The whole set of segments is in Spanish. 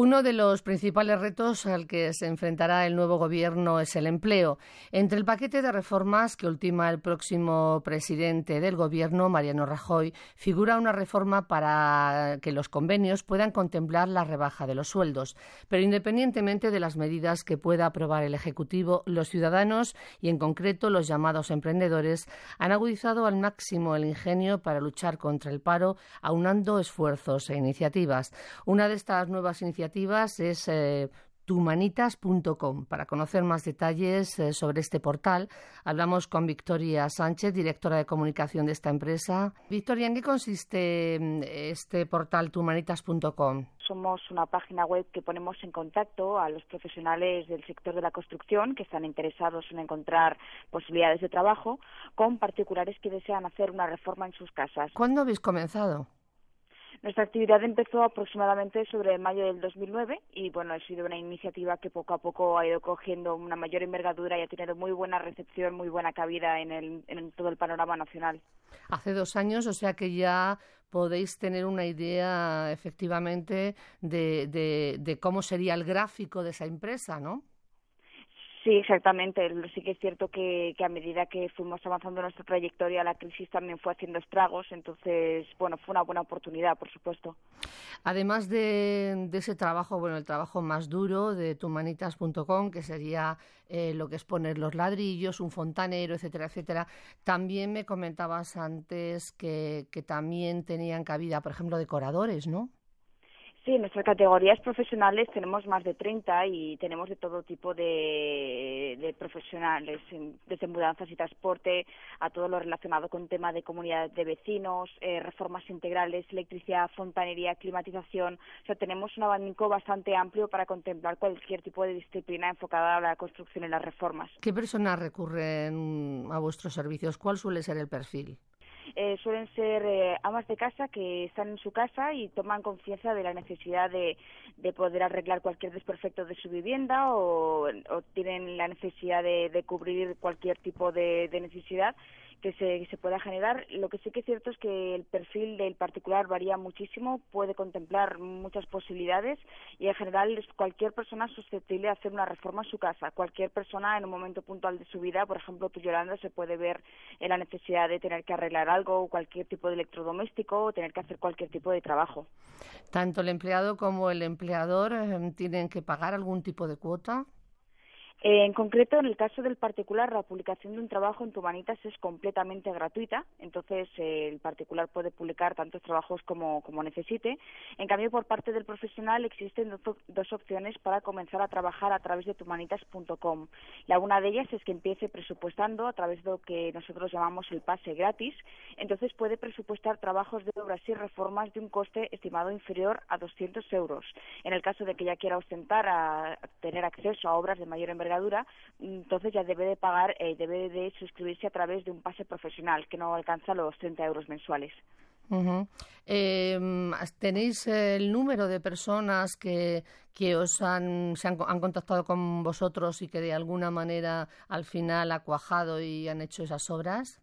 Uno de los principales retos al que se enfrentará el nuevo gobierno es el empleo. Entre el paquete de reformas que ultima el próximo presidente del gobierno, Mariano Rajoy, figura una reforma para que los convenios puedan contemplar la rebaja de los sueldos. Pero independientemente de las medidas que pueda aprobar el Ejecutivo, los ciudadanos y en concreto los llamados emprendedores han agudizado al máximo el ingenio para luchar contra el paro, aunando esfuerzos e iniciativas. Una de estas nuevas iniciativas es eh, tumanitas.com. Para conocer más detalles eh, sobre este portal, hablamos con Victoria Sánchez, directora de comunicación de esta empresa. Victoria, ¿en qué consiste mm, este portal tumanitas.com? Somos una página web que ponemos en contacto a los profesionales del sector de la construcción que están interesados en encontrar posibilidades de trabajo con particulares que desean hacer una reforma en sus casas. ¿Cuándo habéis comenzado? Nuestra actividad empezó aproximadamente sobre mayo del 2009 y bueno, ha sido una iniciativa que poco a poco ha ido cogiendo una mayor envergadura y ha tenido muy buena recepción, muy buena cabida en, el, en todo el panorama nacional. Hace dos años, o sea que ya podéis tener una idea efectivamente de, de, de cómo sería el gráfico de esa empresa, ¿no? Sí, exactamente. Sí que es cierto que, a medida que fuimos avanzando nuestra trayectoria, la crisis también fue haciendo estragos. Entonces, bueno, fue una buena oportunidad, por supuesto. Además de, ese trabajo, bueno, el trabajo más duro de tumanitas.com, que sería eh, lo que es poner los ladrillos, un fontanero, etcétera, etcétera, también me comentabas antes que, que también tenían cabida, por ejemplo, decoradores, ¿no? Sí, en nuestras categorías profesionales tenemos más de 30 y tenemos de todo tipo de, profesionales, desde mudanzas y transporte a todo lo relacionado con tema de comunidad de vecinos, eh, reformas integrales, electricidad, fontanería, climatización. O sea, tenemos un abanico bastante amplio para contemplar cualquier tipo de disciplina enfocada a la construcción y las reformas. ¿Qué personas recurren a vuestros servicios? ¿Cuál suele ser el perfil? Eh, suelen ser eh, amas de casa que están en su casa y toman confianza de la necesidad de, de poder arreglar cualquier desperfecto de su vivienda o, tienen la necesidad de, cubrir cualquier tipo de necesidad que se, se pueda generar. Lo que sí que es cierto es que el perfil del particular varía muchísimo, puede contemplar muchas posibilidades y en general cualquier persona susceptible de hacer una reforma en su casa. Cualquier persona en un momento puntual de su vida, por ejemplo, tú Yolanda, se puede ver en la necesidad de tener que arreglar algo, cualquier tipo de electrodoméstico o tener que hacer cualquier tipo de trabajo. Tanto el empleado como el empleador eh, tienen que pagar algún tipo de cuota. En concreto, en el caso del particular, la publicación de un trabajo en Tumanitas es completamente gratuita, entonces eh, el particular puede publicar tantos trabajos como, como necesite. En cambio, por parte del profesional existen dos, opciones para comenzar a trabajar a través de tumanitas.com. La una de ellas es que empiece presupuestando a través de lo que nosotros llamamos el pase gratis, entonces puede presupuestar trabajos de obras y reformas de un coste estimado inferior a 200 euros. En el caso de que ya quiera ostentar a tener acceso a obras de mayor envergadura, entonces ya debe de pagar, eh, debe de suscribirse a través de un pase profesional que no alcanza los 30 euros mensuales. Em, ¿Tenéis el número de personas que, que os han, se han, han, contactado con vosotros y que de alguna manera al final ha cuajado y han hecho esas obras?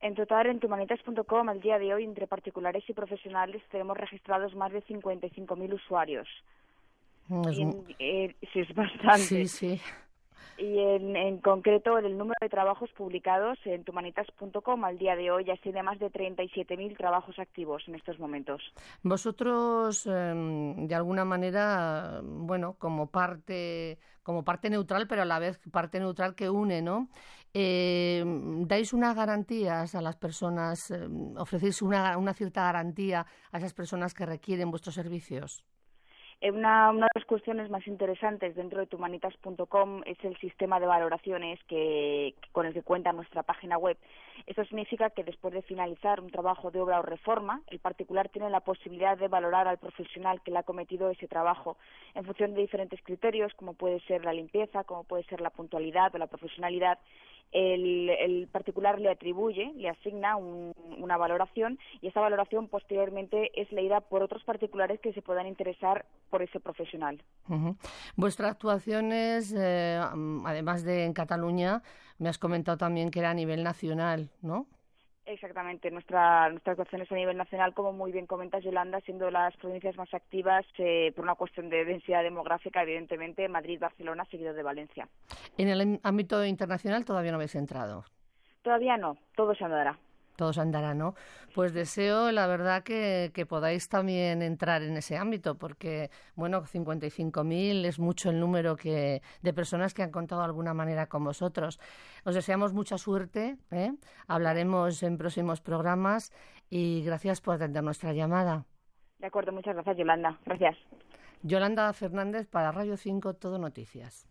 En total, en tumanitas.com, al día de hoy, entre particulares y profesionales, tenemos registrados más de 55.000 usuarios. Es, y, eh, sí, es bastante. Sí, sí y en, en, concreto el número de trabajos publicados en tumanitas.com al día de hoy ya tiene más de 37.000 trabajos activos en estos momentos. Vosotros, eh, de alguna manera, bueno, como parte como parte neutral, pero a la vez parte neutral que une, ¿no? Eh, ¿Dais unas garantías a las personas, eh, ofrecéis una cierta garantía a esas personas que requieren vuestros servicios? Eh, una, una, de las cuestiones más interesantes dentro de tumanitas.com es el sistema de valoraciones que, con el que cuenta nuestra página web. Esto significa que después de finalizar un trabajo de obra o reforma, el particular tiene la posibilidad de valorar al profesional que le ha cometido ese trabajo en función de diferentes criterios, como puede ser la limpieza, como puede ser la puntualidad o la profesionalidad, el, el particular le atribuye, le asigna un, una valoración y esa valoración posteriormente es leída por otros particulares que se puedan interesar por ese profesional. Uh -huh. Vuestra actuación es, eh, además de en Cataluña, me has comentado también que era a nivel nacional, ¿no? Exactamente, nuestra, nuestras actuaciones a nivel nacional, como muy bien comentas, Yolanda, siendo las provincias más activas eh, por una cuestión de densidad demográfica, evidentemente, Madrid, Barcelona, seguido de Valencia. En el ámbito internacional todavía no habéis entrado. Todavía no, todo se andará todos andarán, ¿no? Pues deseo, la verdad, que, podáis también entrar en ese ámbito, porque, bueno, 55.000 es mucho el número que, de personas que han contado de alguna manera con vosotros. Os deseamos mucha suerte, ¿eh? hablaremos en próximos programas y gracias por atender nuestra llamada. De acuerdo, muchas gracias, Yolanda. Gracias. Yolanda Fernández para Radio 5, Todo Noticias.